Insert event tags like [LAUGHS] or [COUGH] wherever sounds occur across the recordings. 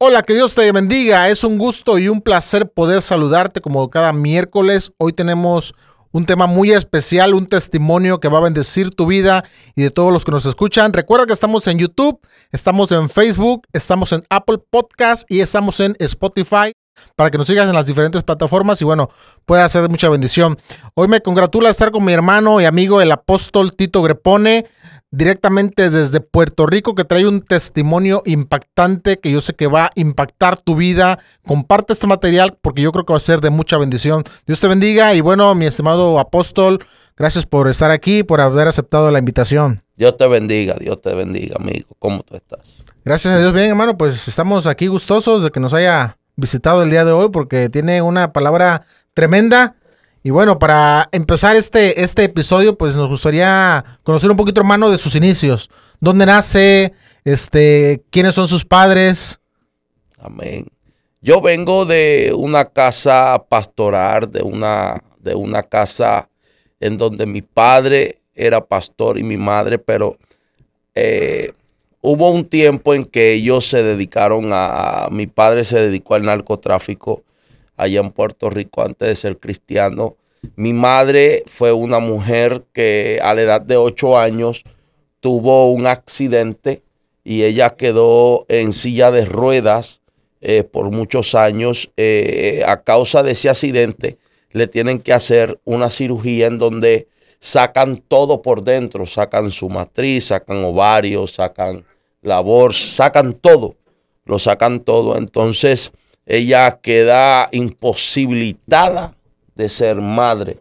Hola, que Dios te bendiga. Es un gusto y un placer poder saludarte como cada miércoles. Hoy tenemos un tema muy especial, un testimonio que va a bendecir tu vida y de todos los que nos escuchan. Recuerda que estamos en YouTube, estamos en Facebook, estamos en Apple Podcast y estamos en Spotify para que nos sigas en las diferentes plataformas y bueno, pueda ser de mucha bendición. Hoy me congratula estar con mi hermano y amigo el apóstol Tito Grepone directamente desde Puerto Rico que trae un testimonio impactante que yo sé que va a impactar tu vida. Comparte este material porque yo creo que va a ser de mucha bendición. Dios te bendiga y bueno, mi estimado apóstol, gracias por estar aquí, por haber aceptado la invitación. Dios te bendiga, Dios te bendiga, amigo. ¿Cómo tú estás? Gracias a Dios, bien, hermano. Pues estamos aquí gustosos de que nos haya visitado el día de hoy porque tiene una palabra tremenda y bueno, para empezar este, este episodio, pues nos gustaría conocer un poquito, hermano, de sus inicios. ¿Dónde nace? Este, ¿Quiénes son sus padres? Amén. Yo vengo de una casa pastoral, de una, de una casa en donde mi padre era pastor y mi madre, pero eh, hubo un tiempo en que ellos se dedicaron a, mi padre se dedicó al narcotráfico allá en Puerto Rico antes de ser cristiano. Mi madre fue una mujer que a la edad de ocho años tuvo un accidente y ella quedó en silla de ruedas eh, por muchos años. Eh, a causa de ese accidente le tienen que hacer una cirugía en donde sacan todo por dentro, sacan su matriz, sacan ovarios, sacan labor, sacan todo, lo sacan todo. Entonces ella queda imposibilitada de ser madre,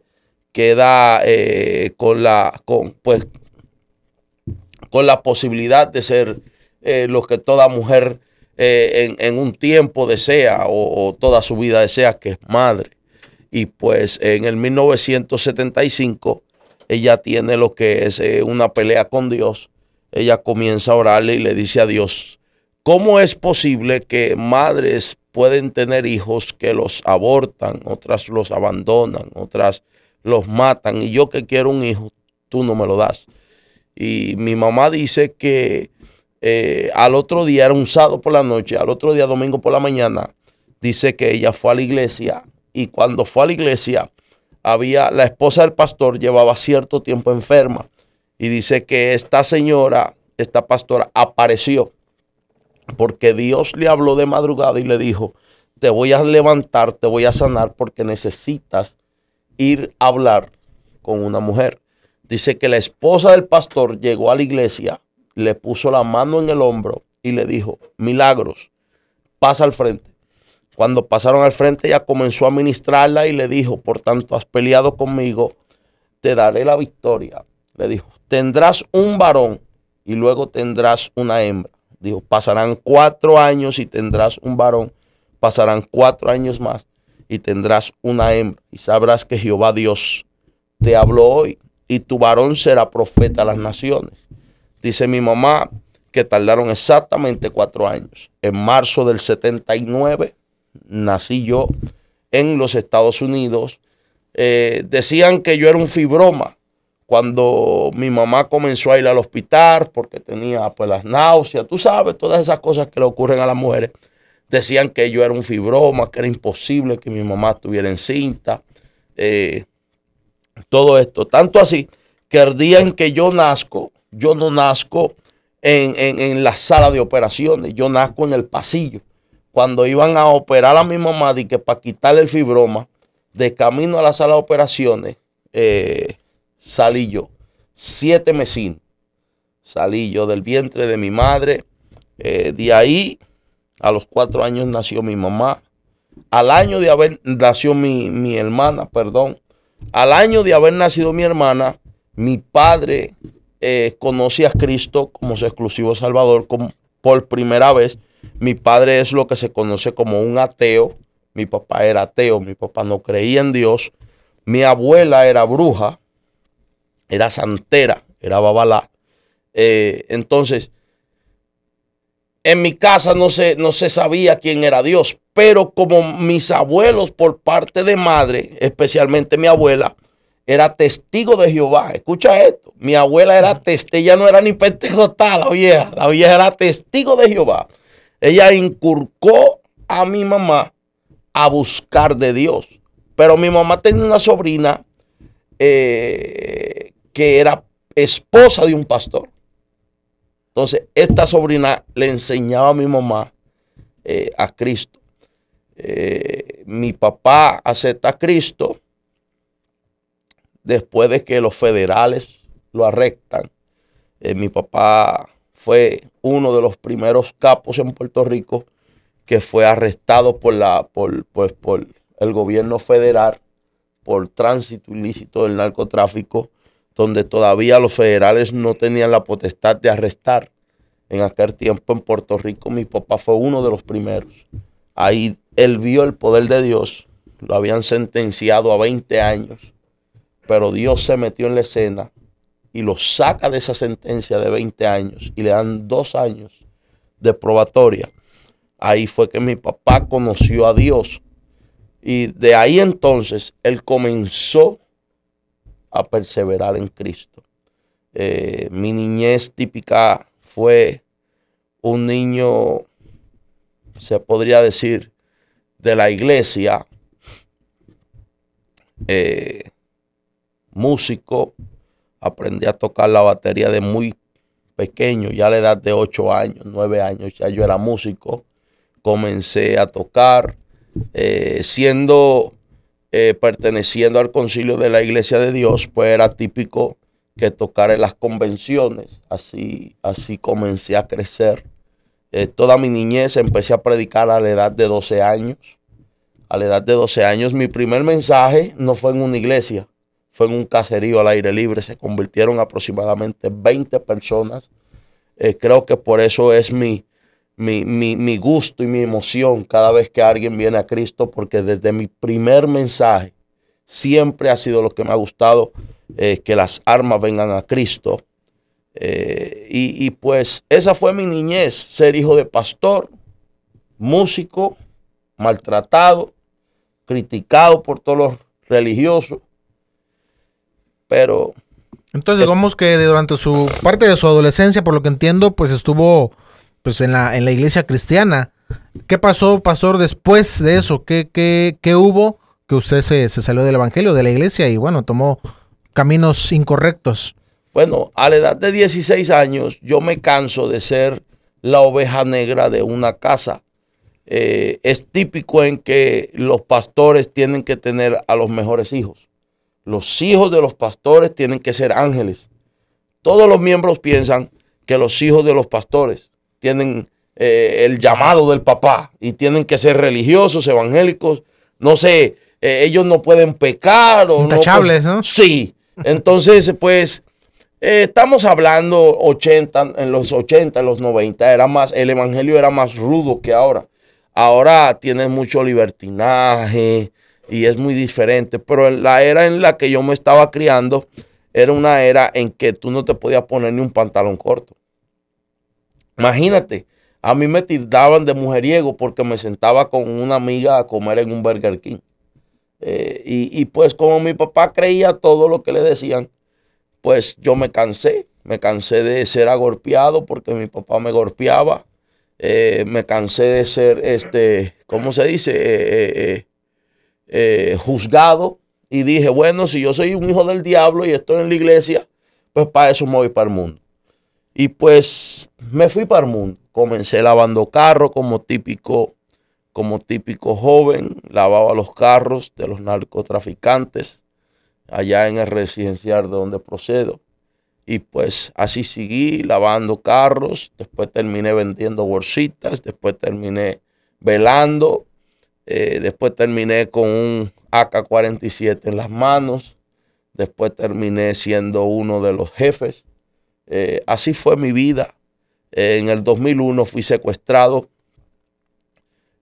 queda eh, con, la, con, pues, con la posibilidad de ser eh, lo que toda mujer eh, en, un tiempo desea o, toda su vida desea, que es madre. Y pues en el 1975 ella tiene lo que es una pelea con Dios. Ella comienza a orarle y le dice a Dios, ¿cómo es posible que madres pueden tener hijos que los abortan, otras los abandonan, otras los matan. Y yo que quiero un hijo, tú no me lo das. Y mi mamá dice que eh, al otro día, era un sábado por la noche, al otro día, domingo por la mañana, dice que ella fue a la iglesia y cuando fue a la iglesia, había, la esposa del pastor llevaba cierto tiempo enferma y dice que esta señora, esta pastora, apareció porque Dios le habló de madrugada y le dijo, te voy a levantar, te voy a sanar porque necesitas ir a hablar con una mujer. Dice que la esposa del pastor llegó a la iglesia, le puso la mano en el hombro y le dijo, milagros, pasa al frente. Cuando pasaron al frente, ella comenzó a ministrarla y le dijo, por tanto, has peleado conmigo, te daré la victoria. Le dijo, tendrás un varón y luego tendrás una hembra. Dijo, pasarán cuatro años y tendrás un varón, pasarán cuatro años más y tendrás una hembra. Y sabrás que Jehová Dios te habló hoy y tu varón será profeta a las naciones. Dice mi mamá que tardaron exactamente cuatro años. En marzo del 79 nací yo en los Estados Unidos. Eh, decían que yo era un fibroma cuando mi mamá comenzó a ir al hospital porque tenía pues las náuseas, tú sabes, todas esas cosas que le ocurren a las mujeres, decían que yo era un fibroma, que era imposible que mi mamá estuviera encinta, eh, todo esto. Tanto así que el día en que yo nazco, yo no nazco en, la sala de operaciones, yo nazco en el pasillo. Cuando iban a operar a mi mamá, que para quitarle el fibroma, de camino a la sala de operaciones, eh, salí yo. Siete mesín salí yo del vientre de mi madre. Eh, de ahí, a los cuatro años nació mi mamá. Al año de haber nació mi, hermana, perdón. Al año de haber nacido mi hermana, mi padre eh, conoce a Cristo como su exclusivo Salvador por primera vez. Mi padre es lo que se conoce como un ateo. Mi papá era ateo, mi papá no creía en Dios. Mi abuela era bruja era santera, era babalá. Eh, entonces, en mi casa no se, no se sabía quién era Dios, pero como mis abuelos por parte de madre, especialmente mi abuela, era testigo de Jehová. Escucha esto, mi abuela era testigo, ella no era ni pentecostal, la vieja, la vieja era testigo de Jehová. Ella incurcó a mi mamá a buscar de Dios. Pero mi mamá tenía una sobrina eh, que era esposa de un pastor. Entonces, esta sobrina le enseñaba a mi mamá eh, a Cristo. Eh, mi papá acepta a Cristo después de que los federales lo arrestan. mi papá fue uno de los primeros capos en Puerto Rico que fue arrestado por, la, por, por, por el gobierno federal por tránsito ilícito del narcotráfico, donde todavía los federales no tenían la potestad de arrestar. En aquel tiempo en Puerto Rico mi papá fue uno de los primeros. Ahí él vio el poder de Dios, lo habían sentenciado a 20 años, pero Dios se metió en la escena y lo saca de esa sentencia de 20 años y le dan dos años de probatoria. Ahí fue que mi papá conoció a Dios y de ahí entonces él comenzó a perseverar en Cristo. Eh, mi niñez típica fue un niño, se podría decir, de la iglesia, eh, músico, aprendí a tocar la batería de muy pequeño, ya a la edad de 8 años, 9 años, ya yo era músico, comencé a tocar, eh, siendo, eh, perteneciendo al concilio de la iglesia de Dios, pues era típico que tocar en las convenciones. Así, así comencé a crecer. Eh, toda mi niñez empecé a predicar a la edad de 12 años. A la edad de 12 años, mi primer mensaje no fue en una iglesia, fue en un caserío al aire libre. Se convirtieron aproximadamente 20 personas. creo que por eso es mi, mi, gusto y mi emoción cada vez que alguien viene a Cristo, porque desde mi primer mensaje siempre ha sido lo que me ha gustado, eh, que las armas vengan a Cristo. Eh, y, y, pues esa fue mi niñez, ser hijo de pastor, músico, maltratado, criticado por todos los religiosos, pero... Entonces digamos que durante su parte de su adolescencia, por lo que entiendo, pues estuvo pues en la, en la iglesia cristiana. ¿Qué pasó, pastor, después de eso? ¿Qué, qué, qué hubo que usted se, salió del evangelio, de la iglesia y bueno, tomó caminos incorrectos? Bueno, a la edad de 16 años yo me canso de ser la oveja negra de una casa. Eh, es típico en que los pastores tienen que tener a los mejores hijos. Los hijos de los pastores tienen que ser ángeles. Todos los miembros piensan que los hijos de los pastores tienen eh, el llamado del papá y tienen que ser religiosos, evangélicos, no sé, eh, ellos no pueden pecar. O Intachables, no, Sí, entonces pues eh, estamos hablando 80, en los 80, en los 90, era más, el evangelio era más rudo que ahora. Ahora tienes mucho libertinaje y es muy diferente, pero la era en la que yo me estaba criando era una era en que tú no te podías poner ni un pantalón corto. Imagínate, a mí me tildaban de mujeriego porque me sentaba con una amiga a comer en un Burger King. Eh, y, pues como mi papá creía todo lo que le decían, pues yo me cansé, me cansé de ser agorpeado porque mi papá me golpeaba, eh, me cansé de ser, este, ¿cómo se dice? Eh, juzgado y dije, bueno, si yo soy un hijo del diablo y estoy en la iglesia, pues para eso me voy para el mundo. Y pues me fui para el mundo. Comencé lavando carros como típico, como típico joven. Lavaba los carros de los narcotraficantes allá en el residencial de donde procedo. Y pues así seguí lavando carros. Después terminé vendiendo bolsitas. Después terminé velando. Eh, después terminé con un AK-47 en las manos. Después terminé siendo uno de los jefes eh, así fue mi vida. en el 2001 fui secuestrado.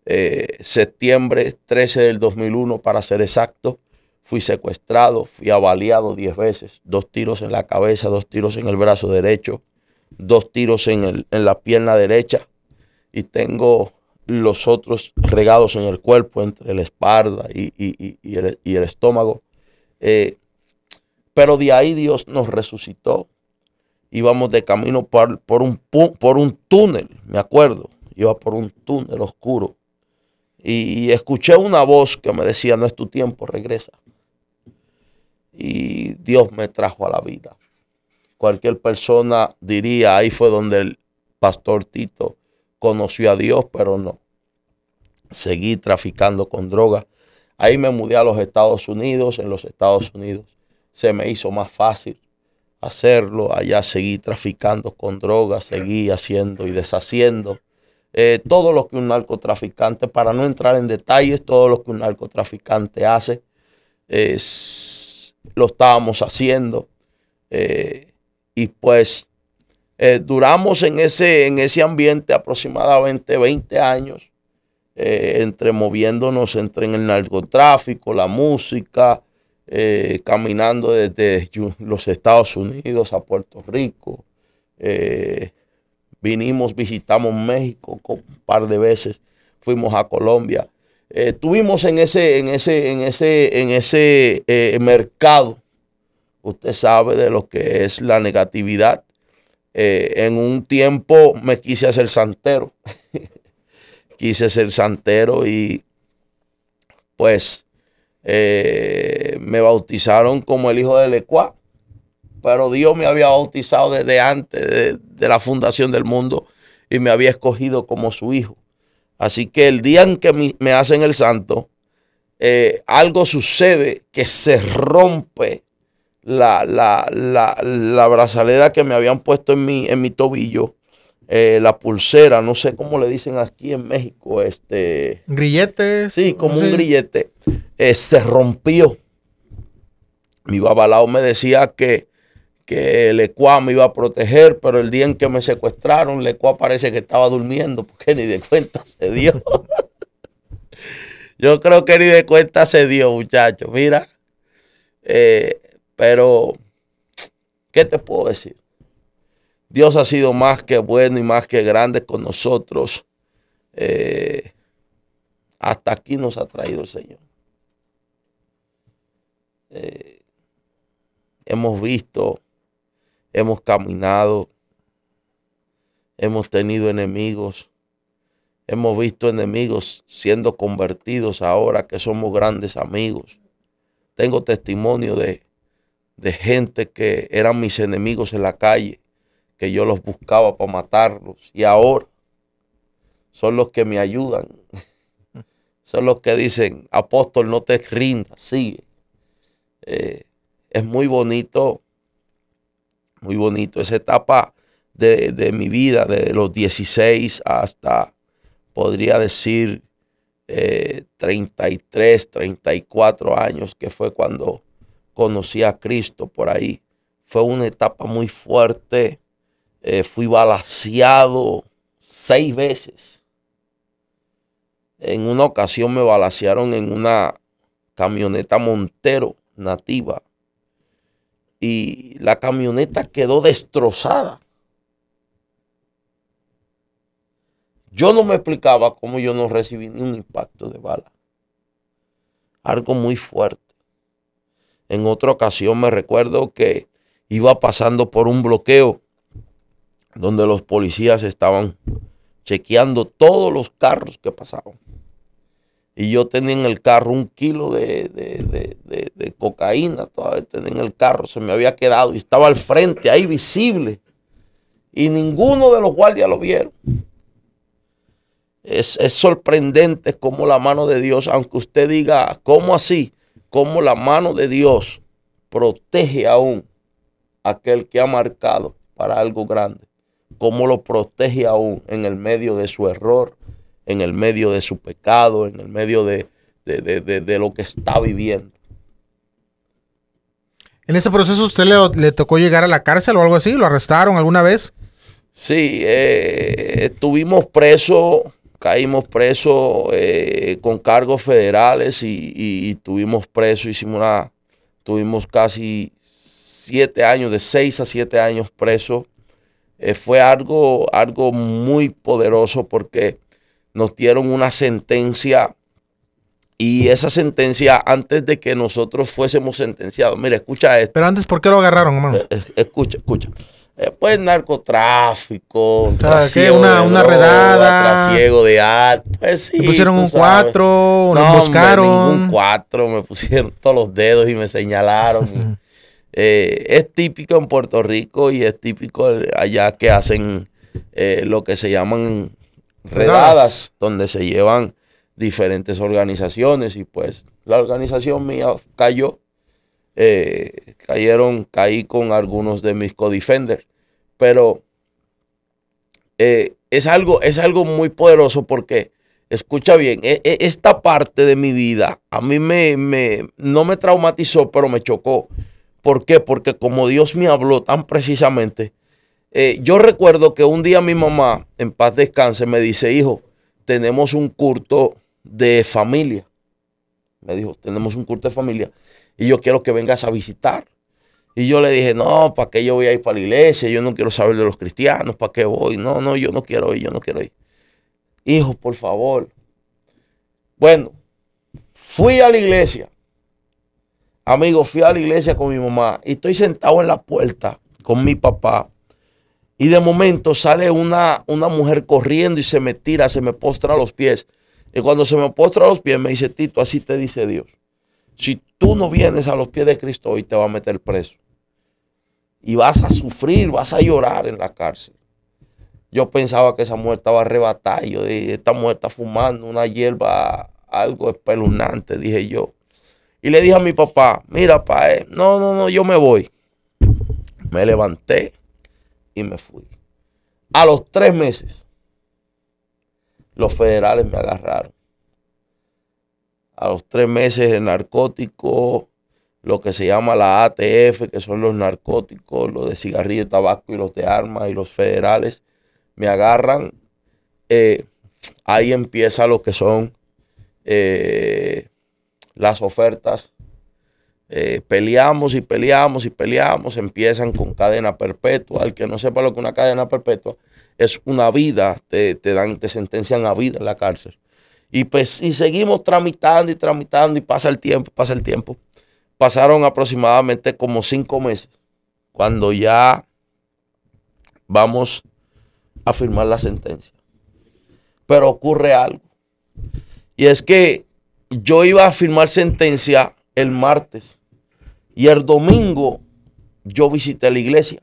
Eh, septiembre 13 del 2001, para ser exacto, fui secuestrado, fui avaliado 10 veces, dos tiros en la cabeza, dos tiros en el brazo derecho, dos tiros en, la pierna derecha y tengo los otros regados en el cuerpo, entre la espalda y, el, estómago. Eh, pero de ahí Dios nos resucitó íbamos de camino por, un, por un túnel, me acuerdo. iba por un túnel oscuro y escuché una voz que me decía, no es tu tiempo, regresa. Y Dios me trajo a la vida. Cualquier persona diría, ahí fue donde el pastor Tito conoció a Dios, pero no. Seguí traficando con drogas. Ahí me mudé a los Estados Unidos. En los Estados Unidos se me hizo más fácil hacerlo. Allá seguí traficando con drogas, seguí haciendo y deshaciendo. Eh, todo lo que un narcotraficante, para no entrar en detalles, todo lo que un narcotraficante hace, lo estábamos haciendo. Eh, y pues eh, duramos en ese, en ese ambiente aproximadamente 20 años, entre moviéndonos entre en el narcotráfico, la música, caminando desde los Estados Unidos a Puerto Rico. Vinimos, visitamos México un par de veces, fuimos a Colombia. estuvimos en ese, en ese, en ese, en ese eh, mercado. Usted sabe de lo que es la negatividad. Eh, en un tiempo me quise hacer santero. [LAUGHS] quise ser santero y pues eh, me bautizaron como el hijo de Lecuá pero Dios me había bautizado desde antes de, la fundación del mundo y me había escogido como su hijo. Así que el día en que me, hacen el santo, eh, algo sucede que se rompe la, la, brazalera que me habían puesto en mi, en mi tobillo, eh, la pulsera, no sé cómo le dicen aquí en México, este... Grillete. Sí, como un grillete. Eh, se rompió. Mi babalao me decía que que el ECUA me iba a proteger, pero el día en que me secuestraron, el ECUA parece que estaba durmiendo, porque ni de cuenta se dio. [LAUGHS] Yo creo que ni de cuenta se dio, muchachos. Mira, eh, pero, ¿qué te puedo decir? Dios ha sido más que bueno y más que grande con nosotros. Eh, hasta aquí nos ha traído el Señor. Eh, hemos visto hemos caminado, hemos tenido enemigos, hemos visto enemigos siendo convertidos ahora que somos grandes amigos. Tengo testimonio de, de gente que eran mis enemigos en la calle, que yo los buscaba para matarlos y ahora son los que me ayudan. [LAUGHS] Son los que dicen, apóstol, no te rindas, sigue. Eh, es muy bonito muy bonito. Esa etapa de, mi vida, de los 16 hasta, podría decir, 33, eh, 34 años, que fue cuando conocí a Cristo por ahí. Fue una etapa muy fuerte. Eh, fui balaseado seis veces. En una ocasión me balasearon en una camioneta Montero nativa y la camioneta quedó destrozada. Yo no me explicaba cómo yo no recibí ni un impacto de bala. Algo muy fuerte. En otra ocasión me recuerdo que iba pasando por un bloqueo donde los policías estaban chequeando todos los carros que pasaban y yo tenía en el carro un kilo de, cocaína, todavía tenía en el carro, se me había quedado y estaba al frente, ahí visible. Y ninguno de los guardias lo vieron. Es, es sorprendente cómo la mano de Dios, aunque usted diga, ¿cómo así? Cómo la mano de Dios protege aún a aquel que ha marcado para algo grande. Cómo lo protege aún en el medio de su error, en el medio de su pecado, en el medio de, lo que está viviendo. ¿En ese proceso usted le, tocó llegar a la cárcel o algo así? ¿Lo arrestaron alguna vez? Sí, eh, estuvimos presos, caímos presos eh, con cargos federales y, estuvimos presos, hicimos una, tuvimos casi siete años, de seis a siete años presos. Eh, fue algo, algo muy poderoso porque nos dieron una sentencia y esa sentencia antes de que nosotros fuésemos sentenciados. Mira, escucha esto. Pero antes, ¿por qué lo agarraron, hermano? Eh, eh, escucha, escucha. Eh, pues narcotráfico, una, una redada, trasiego de arte. Pues sí. Me pusieron un cuatro, no, buscaron. un cuatro, me pusieron [LAUGHS] todos los dedos y me señalaron. [LAUGHS] Eh, es típico en Puerto Rico y es típico allá que hacen eh, lo que se llaman redadas, donde se llevan diferentes organizaciones y pues la organización mía cayó eh, cayeron, caí con algunos de mis co-defenders. Pero eh, es, algo, es algo muy poderoso porque, escucha bien, e, e, esta parte de mi vida a mí me, me, no me traumatizó, pero me chocó. ¿Por qué? Porque como Dios me habló tan precisamente, eh, yo recuerdo que un día mi mamá, en paz descanse, me dice, hijo, tenemos un culto de familia. Me dijo, tenemos un culto de familia y yo quiero que vengas a visitar. Y yo le dije, no, ¿para qué yo voy a ir para la iglesia? Yo no quiero saber de los cristianos, ¿para qué voy? No, no, yo no quiero ir, yo no quiero ir. Hijo, por favor. Bueno, fui a la iglesia. Amigo, fui a la iglesia con mi mamá y estoy sentado en la puerta con mi papá. Y de momento sale una, una mujer corriendo y se me tira, se me postra a los pies. Y cuando se me postra a los pies me dice, Tito, así te dice Dios. Si tú no vienes a los pies de Cristo hoy, te va a meter preso. Y vas a sufrir, vas a llorar en la cárcel. Yo pensaba que esa muerte estaba arrebatada. Yo dije, esta muerte fumando una hierba, algo espeluznante, dije yo. Y le dije a mi papá, mira, pa, eh, no, no, no, yo me voy. Me levanté y me fui. A los tres meses, los federales me agarraron a los tres meses el narcótico, lo que se llama la ATF, que son los narcóticos, los de cigarrillo, tabaco y los de armas y los federales, me agarran. Eh, ahí empieza lo que son eh, las ofertas. Eh, peleamos y peleamos y peleamos, empiezan con cadena perpetua. Al que no sepa lo que es una cadena perpetua, es una vida, te, te dan, te sentencian a vida en la cárcel. Y pues y seguimos tramitando y tramitando y pasa el tiempo, pasa el tiempo. Pasaron aproximadamente como cinco meses cuando ya vamos a firmar la sentencia. Pero ocurre algo. Y es que yo iba a firmar sentencia el martes y el domingo yo visité la iglesia.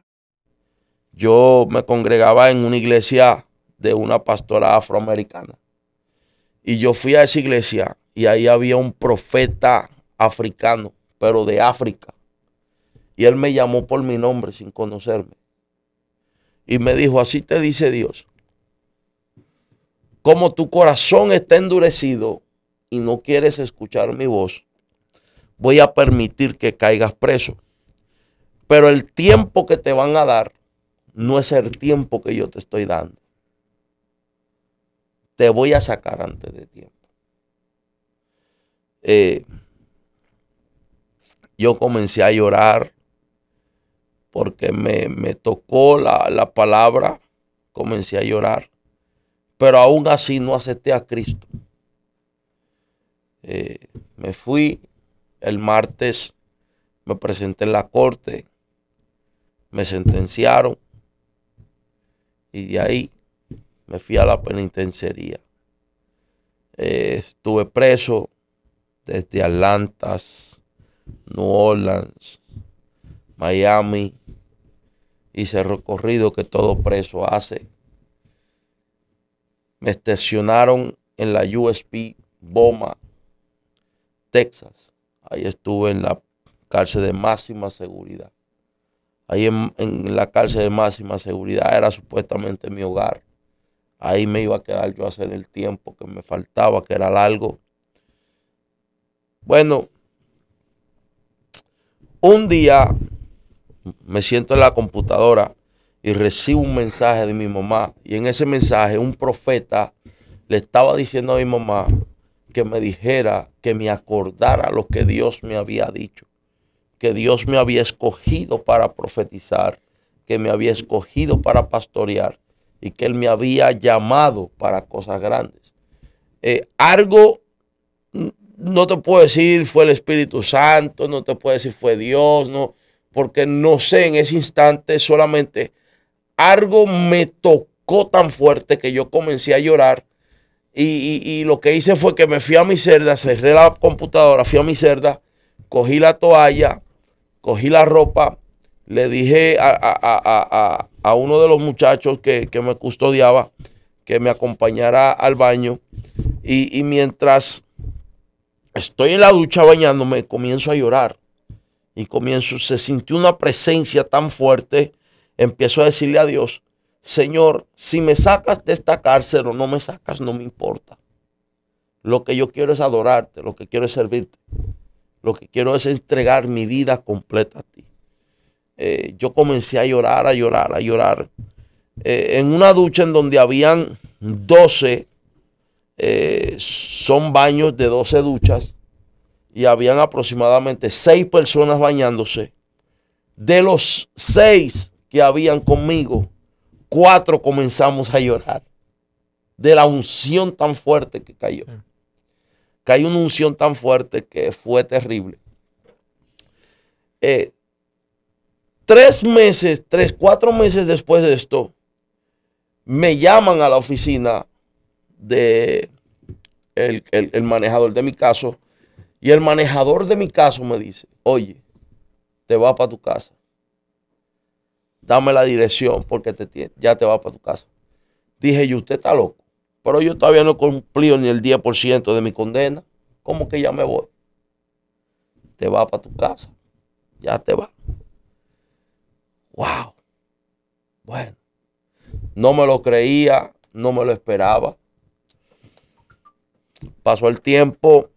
Yo me congregaba en una iglesia de una pastora afroamericana. Y yo fui a esa iglesia y ahí había un profeta africano, pero de África. Y él me llamó por mi nombre sin conocerme. Y me dijo, así te dice Dios. Como tu corazón está endurecido y no quieres escuchar mi voz, voy a permitir que caigas preso. Pero el tiempo que te van a dar no es el tiempo que yo te estoy dando te voy a sacar antes de tiempo. Eh, yo comencé a llorar porque me, tocó la, palabra, comencé a llorar, pero aún así no acepté a Cristo. Eh, me fui el martes, me presenté en la corte, me sentenciaron y de ahí me fui a la penitenciaría. Eh, estuve preso desde Atlanta, New Orleans, Miami. Hice el recorrido que todo preso hace. Me estacionaron en la USP Boma, Texas. Ahí estuve en la cárcel de máxima seguridad. Ahí en la cárcel de máxima seguridad era supuestamente mi hogar. Ahí me iba a quedar yo a hacer el tiempo que me faltaba, que era largo. Bueno, un día me siento en la computadora y recibo un mensaje de mi mamá. Y en ese mensaje un profeta le estaba diciendo a mi mamá que me dijera, que me acordara lo que Dios me había dicho. Que Dios me había escogido para profetizar, que me había escogido para pastorear y que Él me había llamado para cosas grandes. Eh, algo, no te puedo decir fue el Espíritu Santo, no te puedo decir fue Dios, no, porque no sé en ese instante solamente algo me tocó tan fuerte que yo comencé a llorar. Y, lo que hice fue que me fui a mi cerda, cerré la computadora, fui a mi cerda, cogí la toalla, cogí la ropa, le dije a, uno de los muchachos que, me custodiaba que me acompañara al baño. Y, y mientras estoy en la ducha bañándome, comienzo a llorar. Y comienzo, se sintió una presencia tan fuerte. Empiezo a decirle a Dios, Señor, si me sacas de esta cárcel o no me sacas, no me importa. Lo que yo quiero es adorarte, lo que quiero es servirte. Lo que quiero es entregar mi vida completa a ti. Eh, yo comencé a llorar, a llorar, a llorar. Eh, en una ducha en donde habían 12, eh, son baños de 12 duchas, y habían aproximadamente 6 personas bañándose. De los 6 que habían conmigo, 4 comenzamos a llorar. De la unción tan fuerte que cayó. Cayó una unción tan fuerte que fue terrible. Tres meses, tres, cuatro meses después de esto, me llaman a la oficina de el, manejador de mi caso y el manejador de mi caso me dice, oye, te va para tu casa. Dame la dirección porque te, ya te va para tu casa. Dije yo, usted está loco. Pero yo todavía no he cumplido ni el 10% de mi condena. ¿Cómo que ya me voy? Te va para tu casa. Ya te va. Wow. Bueno. No me lo creía, no me lo esperaba. Pasó el tiempo,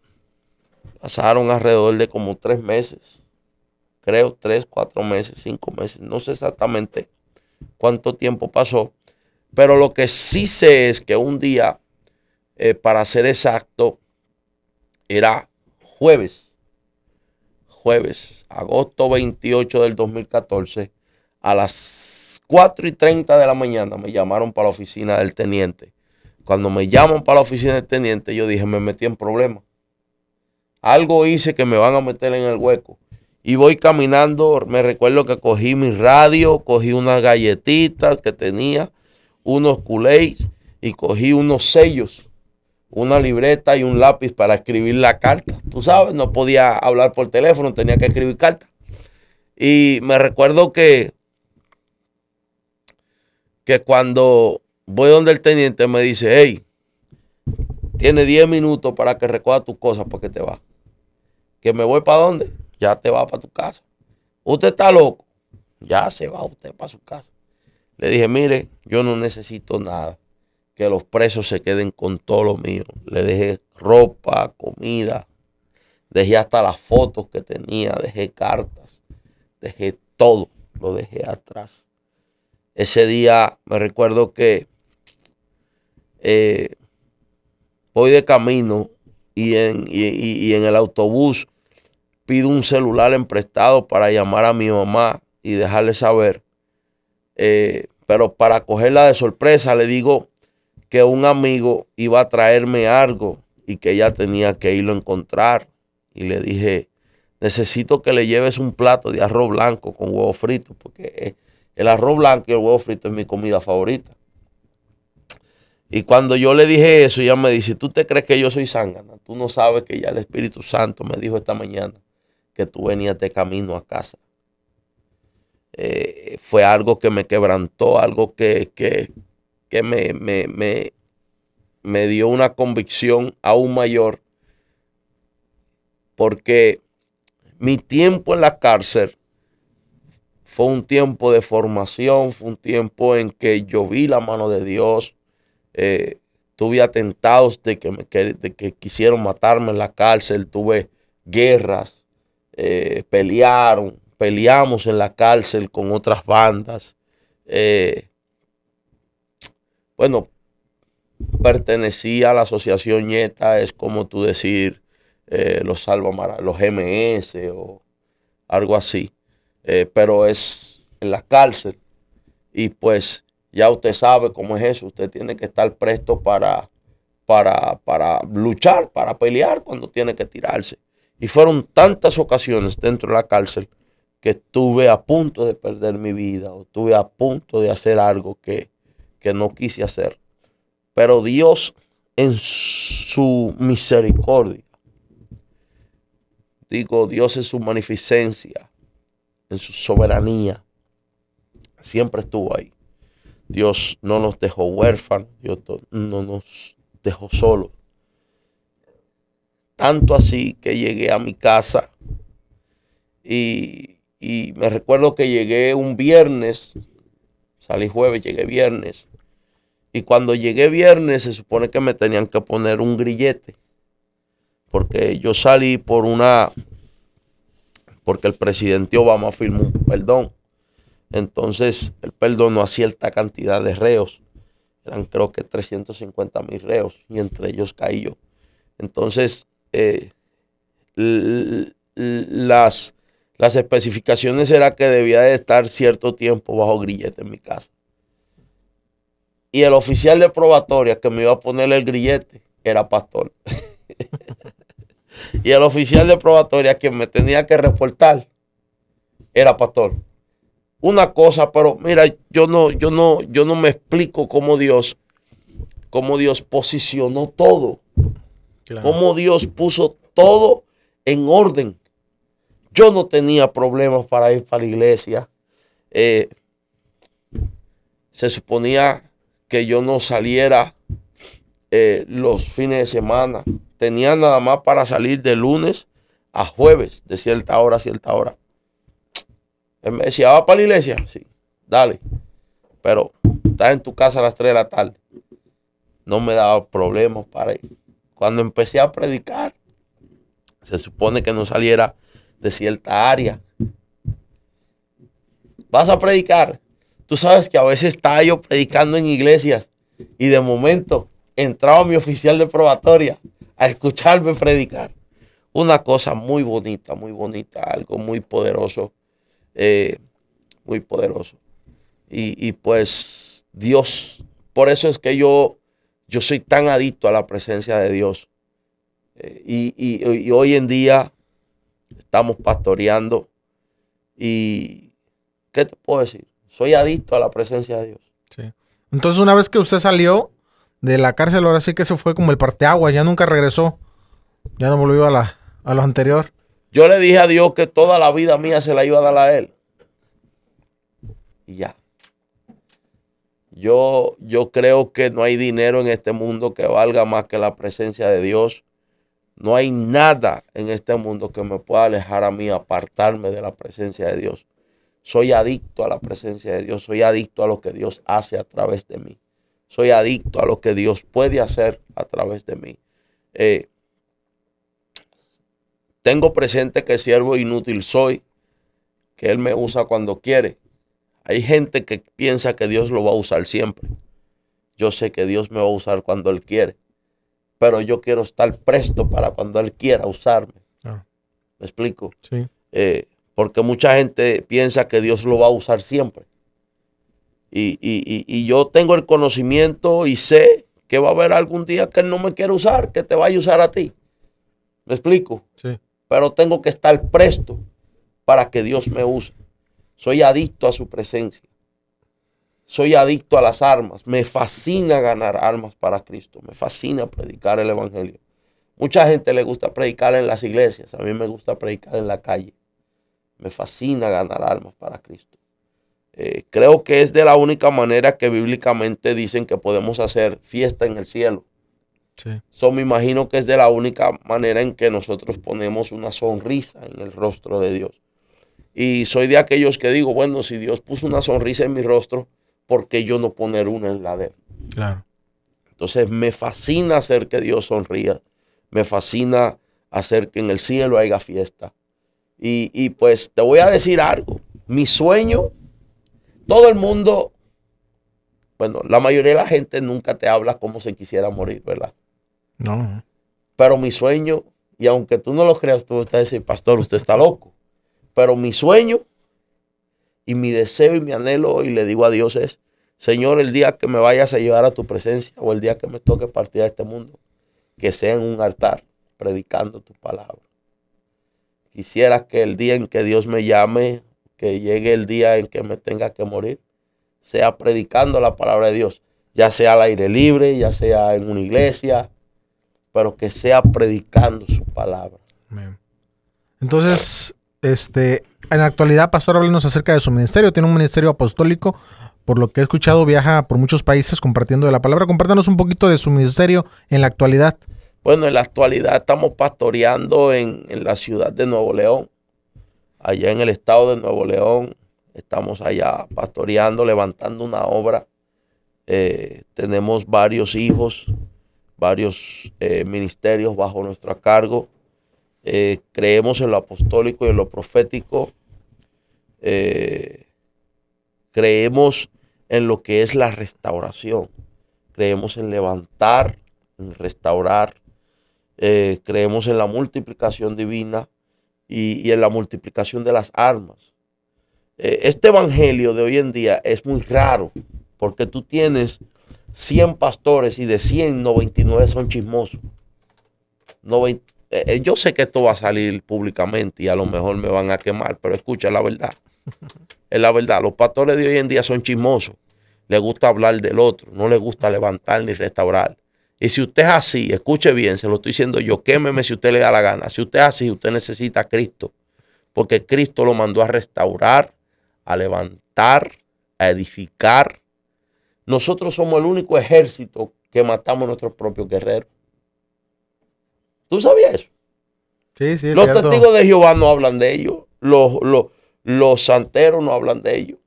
pasaron alrededor de como tres meses, creo tres, cuatro meses, cinco meses, no sé exactamente cuánto tiempo pasó, pero lo que sí sé es que un día, eh, para ser exacto, era jueves, jueves, agosto 28 del 2014, a las 4 y 30 de la mañana me llamaron para la oficina del teniente. Cuando me llaman para la oficina del teniente, yo dije, me metí en problemas. Algo hice que me van a meter en el hueco. Y voy caminando, me recuerdo que cogí mi radio, cogí unas galletitas que tenía, unos culés y cogí unos sellos, una libreta y un lápiz para escribir la carta. Tú sabes, no podía hablar por teléfono, tenía que escribir carta. Y me recuerdo que que cuando voy donde el teniente me dice, hey, tiene 10 minutos para que recoja tus cosas porque te va. Que me voy para dónde? Ya te va para tu casa. Usted está loco. Ya se va usted para su casa. Le dije, mire, yo no necesito nada. Que los presos se queden con todo lo mío. Le dejé ropa, comida. Dejé hasta las fotos que tenía. Dejé cartas. Dejé todo. Lo dejé atrás. Ese día me recuerdo que eh, voy de camino y en, en, el autobús pido un celular emprestado para llamar a mi mamá y dejarle saber. Eh, pero para cogerla de sorpresa le digo que un amigo iba a traerme algo y que ella tenía que irlo a encontrar. Y le dije, necesito que le lleves un plato de arroz blanco con huevo frito, porque el arroz blanco y el huevo frito es mi comida favorita. Y cuando yo le dije eso, ella me dice, ¿tú te crees que yo soy zángana? Tú no sabes que ya el Espíritu Santo me dijo esta mañana que tú venías de camino a casa. Eh, fue algo que me quebrantó, algo que, me, me, me dio una convicción aún mayor, porque mi tiempo en la cárcel fue un tiempo de formación, fue un tiempo en que yo vi la mano de Dios. Eh, tuve atentados de que, que, quisieron matarme en la cárcel, tuve guerras, eh, pelearon, peleamos en la cárcel con otras bandas. Eh, bueno, pertenecía a la asociación Nieta, es como tú decir los Salva los MS o algo así. Eh, pero es en la cárcel. Y pues ya usted sabe cómo es eso. Usted tiene que estar presto para, para, para luchar, para pelear cuando tiene que tirarse. Y fueron tantas ocasiones dentro de la cárcel que estuve a punto de perder mi vida o estuve a punto de hacer algo que, que no quise hacer. Pero Dios en su misericordia, digo Dios en su magnificencia, en su soberanía, siempre estuvo ahí. Dios no nos dejó huérfanos, Dios no nos dejó solos. Tanto así que llegué a mi casa y, me recuerdo que llegué un viernes, salí jueves, llegué viernes. Y cuando llegué viernes se supone que me tenían que poner un grillete. Porque yo salí por una, porque el presidente Obama firmó un perdón. Entonces, él perdonó a cierta cantidad de reos. Eran creo que 350 mil reos y entre ellos caí yo. Entonces, eh, las, las especificaciones era que debía de estar cierto tiempo bajo grillete en mi casa. Y el oficial de probatoria que me iba a poner el grillete era pastor. [LAUGHS] y el oficial de probatoria que me tenía que reportar era pastor. Una cosa, pero mira, yo no, yo no, yo no me explico cómo Dios, cómo Dios posicionó todo. Cómo Dios puso todo en orden. Yo no tenía problemas para ir para la iglesia. Eh, se suponía que yo no saliera eh, los fines de semana. Tenía nada más para salir de lunes a jueves, de cierta hora a cierta hora. Él me decía, ¿va para la iglesia? Sí, dale. Pero estás en tu casa a las 3 de la tarde. No me daba problemas para ir. Cuando empecé a predicar, se supone que no saliera de cierta área. Vas a predicar. Tú sabes que a veces estaba yo predicando en iglesias y de momento entraba mi oficial de probatoria a escucharme predicar. Una cosa muy bonita, muy bonita, algo muy poderoso eh, muy poderoso. Y, pues Dios, por eso es que yo, yo soy tan adicto a la presencia de Dios. Eh, y, hoy en día estamos pastoreando y, ¿qué te puedo decir? Soy adicto a la presencia de Dios. Entonces una vez que usted salió de la cárcel, ahora sí que se fue como el parteagua, ya nunca regresó, ya no volvió a, la, a lo anterior. Yo le dije a Dios que toda la vida mía se la iba a dar a Él. Y ya. Yo, yo creo que no hay dinero en este mundo que valga más que la presencia de Dios. No hay nada en este mundo que me pueda alejar a mí, apartarme de la presencia de Dios. Soy adicto a la presencia de Dios. Soy adicto a lo que Dios hace a través de mí. Soy adicto a lo que Dios puede hacer a través de mí. Eh, tengo presente que siervo inútil soy, que Él me usa cuando quiere. Hay gente que piensa que Dios lo va a usar siempre. Yo sé que Dios me va a usar cuando Él quiere, pero yo quiero estar presto para cuando Él quiera usarme. ¿Me explico? Sí. Eh, porque mucha gente piensa que Dios lo va a usar siempre. Y, y, yo tengo el conocimiento y sé que va a haber algún día que Él no me quiere usar, que te vaya a usar a ti. ¿Me explico? Sí pero tengo que estar presto para que Dios me use. Soy adicto a su presencia. Soy adicto a las armas. Me fascina ganar armas para Cristo. Me fascina predicar el Evangelio. Mucha gente le gusta predicar en las iglesias. A mí me gusta predicar en la calle. Me fascina ganar armas para Cristo. Eh, creo que es de la única manera que bíblicamente dicen que podemos hacer fiesta en el cielo. Sí. me imagino que es de la única manera en que nosotros ponemos una sonrisa en el rostro de Dios. Y soy de aquellos que digo, bueno, si Dios puso una sonrisa en mi rostro, ¿por qué yo no poner una en la de él? Claro. Entonces me fascina hacer que Dios sonría. Me fascina hacer que en el cielo haya fiesta. Y, y pues te voy a decir algo. Mi sueño, todo el mundo, bueno, la mayoría de la gente nunca te habla como se quisiera morir, ¿verdad? No. Pero mi sueño, y aunque tú no lo creas, tú estás diciendo, pastor, usted está loco. Pero mi sueño y mi deseo y mi anhelo, y le digo a Dios es, Señor, el día que me vayas a llevar a tu presencia o el día que me toque partir de este mundo, que sea en un altar predicando tu palabra. Quisiera que el día en que Dios me llame que llegue el día en que me tenga que morir, sea predicando la palabra de Dios, ya sea al aire libre, ya sea en una iglesia, pero que sea predicando su palabra. Entonces, este, en la actualidad, Pastor, háblenos acerca de su ministerio. Tiene un ministerio apostólico, por lo que he escuchado, viaja por muchos países compartiendo de la palabra. Compártanos un poquito de su ministerio en la actualidad. Bueno, en la actualidad estamos pastoreando en, la ciudad de Nuevo León, allá en el estado de Nuevo León. Estamos allá pastoreando, levantando una obra. Eh, tenemos varios hijos, varios eh, ministerios bajo nuestro cargo. Eh, creemos en lo apostólico y en lo profético. creemos en lo que es la restauración. Creemos en levantar, en restaurar. Creemos en la multiplicación divina y, en la multiplicación de las armas. Eh, este evangelio de hoy en día es muy raro porque tú tienes 100 pastores y de 100, 99 son chismosos. Eh, yo sé que esto va a salir públicamente y a lo mejor me van a quemar, pero escucha la verdad. [LAUGHS] Es la verdad. Los pastores de hoy en día son chismosos. Les gusta hablar del otro. No les gusta levantar ni restaurar. Y si usted es así, escuche bien, se lo estoy diciendo yo, quémeme si usted le da la gana. Si usted es así, usted necesita a Cristo. Porque Cristo lo mandó a restaurar, a levantar, a edificar. Nosotros somos el único ejército que matamos a nuestros propios guerreros. ¿Tú sabías eso? Sí, sí, Los testigos de Jehová no hablan de ellos. Los, los, los santeros no hablan de ellos.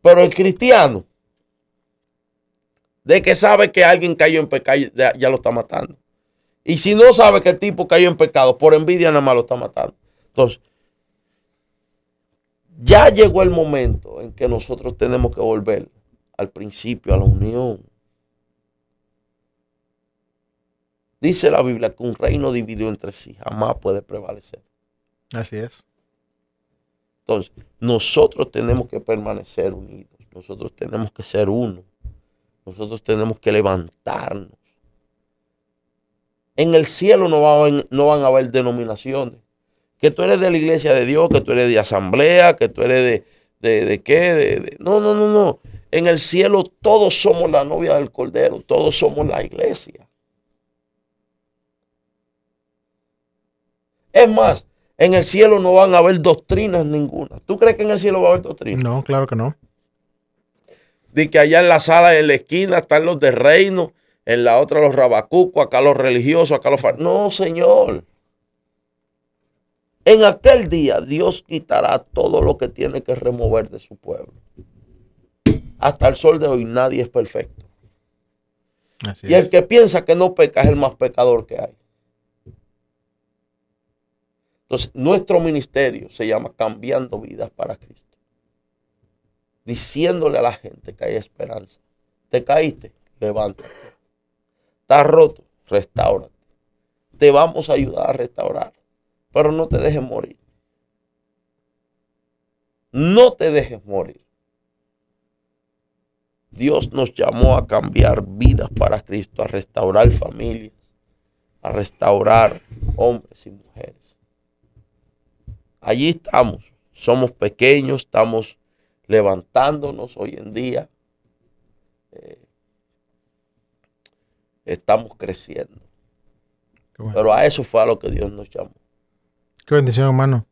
Pero el cristiano, de que sabe que alguien cayó en pecado, ya, lo está matando. Y si no sabe que el tipo cayó en pecado, por envidia nada más lo está matando. Entonces, ya llegó el momento en que nosotros tenemos que volver al principio, a la unión. Dice la Biblia que un reino dividido entre sí jamás puede prevalecer. Así es. Entonces, nosotros tenemos que permanecer unidos. Nosotros tenemos que ser uno. Nosotros tenemos que levantarnos. En el cielo no van, no van a haber denominaciones. Que tú eres de la iglesia de Dios, que tú eres de asamblea, que tú eres de, de, qué. no, no, no, no. En el cielo todos somos la novia del Cordero, todos somos la iglesia. Es más, en el cielo no van a haber doctrinas ninguna. ¿Tú crees que en el cielo va a haber doctrinas? No, claro que no. De que allá en la sala, en la esquina, están los de reino, en la otra los rabacucos, acá los religiosos, acá los... No, Señor. En aquel día Dios quitará todo lo que tiene que remover de su pueblo. Hasta el sol de hoy nadie es perfecto. y el que piensa que no peca es el más pecador que hay. Entonces, nuestro ministerio se llama Cambiando Vidas para Cristo. Diciéndole a la gente que hay esperanza. Te caíste, levántate. Estás roto, restaurate. Te vamos a ayudar a restaurar. Pero no te dejes morir. No te dejes morir. Dios nos llamó a cambiar vidas para Cristo, a restaurar familias, a restaurar hombres y mujeres. Allí estamos. Somos pequeños, estamos levantándonos hoy en día. Eh, estamos creciendo. Pero a eso fue a lo que Dios nos llamó. Qué bendición, hermano.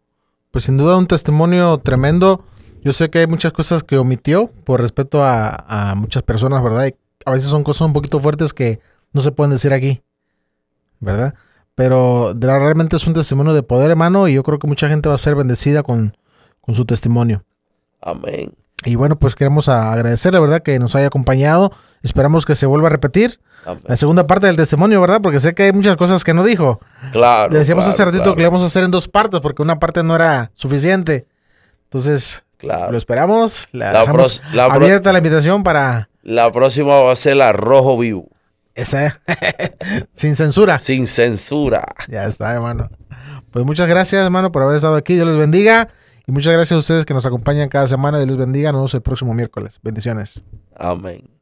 Pues sin duda un testimonio tremendo. Yo sé que hay muchas cosas que omitió por respeto a, a muchas personas, ¿verdad? Y a veces son cosas un poquito fuertes que no se pueden decir aquí, ¿verdad? Pero realmente es un testimonio de poder, hermano, y yo creo que mucha gente va a ser bendecida con, su testimonio. Amén. Y bueno, pues queremos agradecerle, ¿verdad? Que nos haya acompañado. Esperamos que se vuelva a repetir la segunda parte del testimonio, ¿verdad? Porque sé que hay muchas cosas que no dijo. Claro. Le decíamos hace ratito que le vamos a hacer en dos partes porque una parte no era suficiente. Entonces, lo esperamos. La, la abierta la invitación para... La próxima va a ser la rojo vivo. Esa, [LAUGHS] sin censura. Sin censura. Ya está, hermano. Pues muchas gracias, hermano, por haber estado aquí. Dios les bendiga. Y muchas gracias a ustedes que nos acompañan cada semana. Dios les bendiga. Nos vemos el próximo miércoles. Bendiciones. Amén.